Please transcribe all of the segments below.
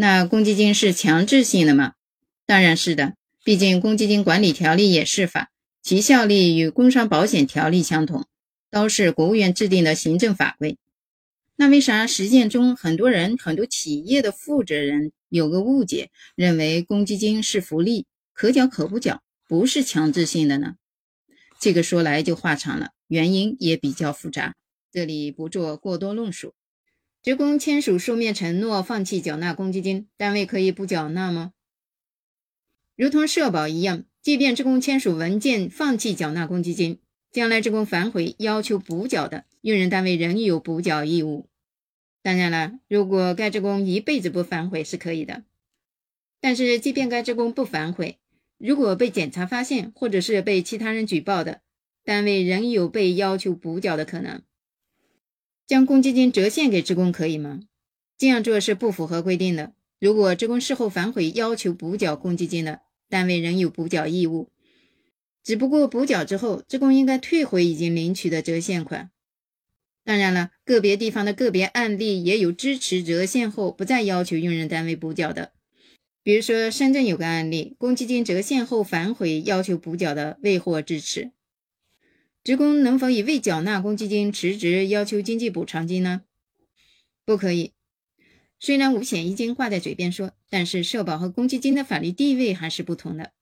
那公积金是强制性的吗？当然是的，毕竟公积金管理条例也是法，其效力与工伤保险条例相同，都是国务院制定的行政法规。那为啥实践中很多人、很多企业的负责人有个误解，认为公积金是福利，可缴可不缴，不是强制性的呢？这个说来就话长了，原因也比较复杂，这里不做过多论述。职工签署书面承诺放弃缴纳公积金，单位可以不缴纳吗？如同社保一样，即便职工签署文件放弃缴纳公积金，将来职工反悔要求补缴的，用人单位仍有补缴义务。当然了，如果该职工一辈子不反悔是可以的。但是，即便该职工不反悔，如果被检查发现，或者是被其他人举报的，单位仍有被要求补缴的可能。将公积金折现给职工可以吗？这样做是不符合规定的。如果职工事后反悔要求补缴公积金的，单位仍有补缴义务。只不过补缴之后，职工应该退回已经领取的折现款。当然了，个别地方的个别案例也有支持折现后不再要求用人单位补缴的。比如说，深圳有个案例，公积金折现后反悔要求补缴的未获支持。职工能否以未缴纳公积金辞职要求经济补偿金呢？不可以。虽然五险一金挂在嘴边说，但是社保和公积金的法律地位还是不同的。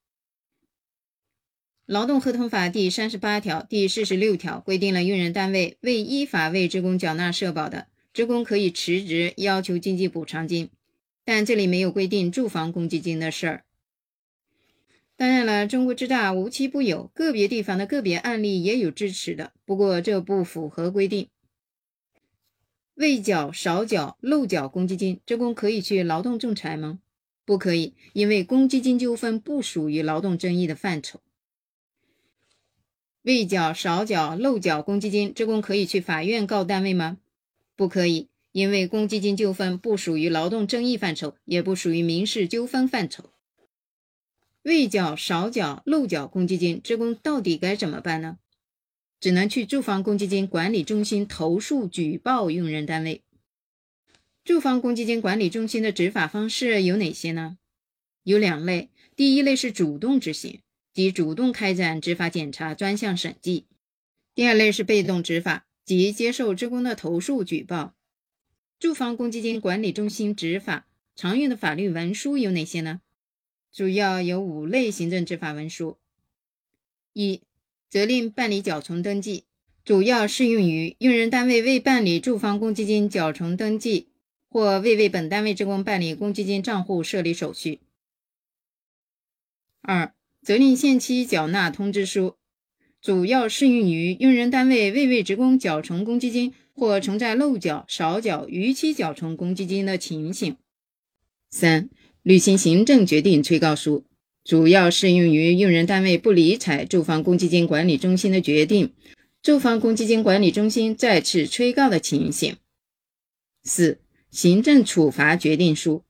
劳动合同法第三十八条、第四十六条规定了，用人单位未依法为职工缴纳社保的，职工可以辞职要求经济补偿金，但这里没有规定住房公积金的事儿。当然了，中国之大无奇不有，个别地方的个别案例也有支持的，不过这不符合规定。未缴、少缴、漏缴公积金，职工可以去劳动仲裁吗？不可以，因为公积金纠纷不属于劳动争议的范畴。未缴、少缴、漏缴公积金，职工可以去法院告单位吗？不可以，因为公积金纠纷不属于劳动争议范畴，也不属于民事纠纷范畴。未缴、少缴、漏缴公积金，职工到底该怎么办呢？只能去住房公积金管理中心投诉举报用人单位。住房公积金管理中心的执法方式有哪些呢？有两类，第一类是主动执行，即主动开展执法检查、专项审计；第二类是被动执法，即接受职工的投诉举报。住房公积金管理中心执法常用的法律文书有哪些呢？主要有五类行政执法文书：一、责令办理缴存登记，主要适用于用人单位未办理住房公积金缴存登记，或未为本单位职工办理公积金账户设立手续；二、责令限期缴纳通知书，主要适用于用人单位未为职工缴存公积金，或存在漏缴、少缴、逾期缴存公积金的情形；三、履行行政决定催告书，主要适用于用人单位不理睬住房公积金管理中心的决定，住房公积金管理中心再次催告的情形。四、行政处罚决定书，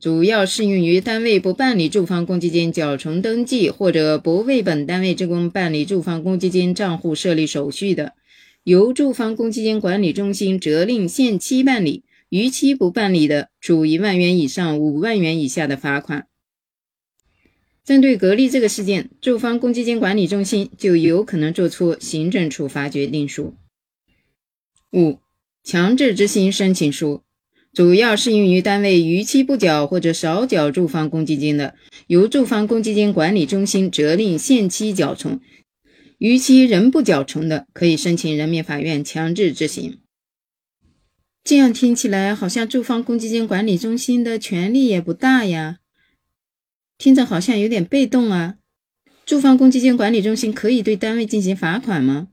主要适用于单位不办理住房公积金缴存登记，或者不为本单位职工办理住房公积金账户设立手续的，由住房公积金管理中心责令限期办理。逾期不办理的，处一万元以上五万元以下的罚款。针对格力这个事件，住房公积金管理中心就有可能作出行政处罚决定书。五、强制执行申请书，主要适用于单位逾期不缴或者少缴住房公积金的，由住房公积金管理中心责令限期缴存，逾期仍不缴存的，可以申请人民法院强制执行。这样听起来好像住房公积金管理中心的权力也不大呀，听着好像有点被动啊。住房公积金管理中心可以对单位进行罚款吗？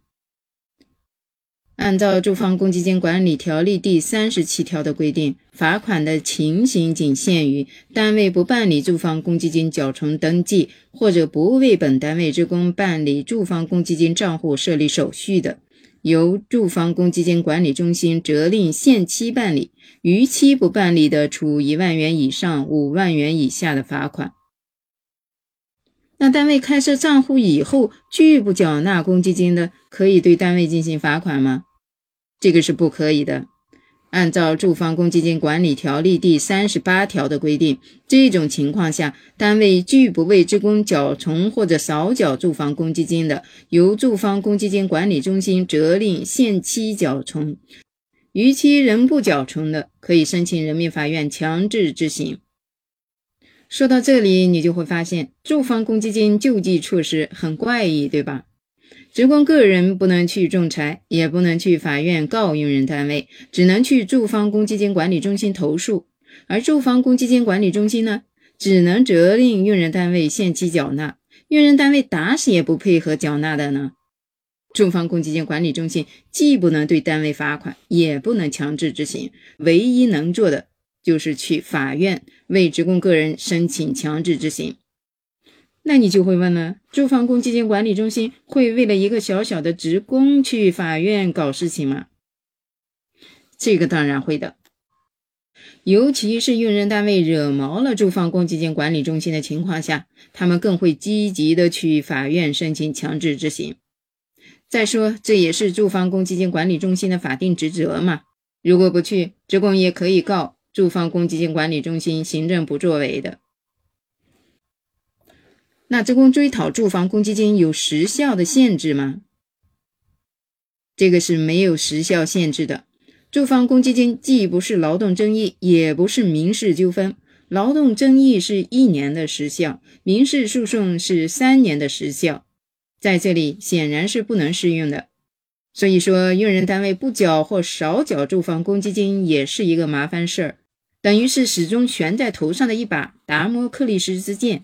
按照《住房公积金管理条例》第三十七条的规定，罚款的情形仅限于单位不办理住房公积金缴存登记，或者不为本单位职工办理住房公积金账户设立手续的。由住房公积金管理中心责令限期办理，逾期不办理的，处一万元以上五万元以下的罚款。那单位开设账户以后拒不缴纳公积金的，可以对单位进行罚款吗？这个是不可以的。按照住房公积金管理条例第三十八条的规定，这种情况下，单位拒不为职工缴存或者少缴住房公积金的，由住房公积金管理中心责令限期缴存；逾期仍不缴存的，可以申请人民法院强制执行。说到这里，你就会发现住房公积金救济措施很怪异，对吧？职工个人不能去仲裁，也不能去法院告用人单位，只能去住房公积金管理中心投诉。而住房公积金管理中心呢，只能责令用人单位限期缴纳，用人单位打死也不配合缴纳的呢。住房公积金管理中心既不能对单位罚款，也不能强制执行，唯一能做的。就是去法院为职工个人申请强制执行，那你就会问了：住房公积金管理中心会为了一个小小的职工去法院搞事情吗？这个当然会的，尤其是用人单位惹毛了住房公积金管理中心的情况下，他们更会积极的去法院申请强制执行。再说，这也是住房公积金管理中心的法定职责嘛。如果不去，职工也可以告。住房公积金管理中心行政不作为的，那职工追讨住房公积金有时效的限制吗？这个是没有时效限制的。住房公积金既不是劳动争议，也不是民事纠纷。劳动争议是一年的时效，民事诉讼是三年的时效，在这里显然是不能适用的。所以说，用人单位不缴或少缴住房公积金也是一个麻烦事儿。等于是始终悬在头上的一把达摩克利斯之剑。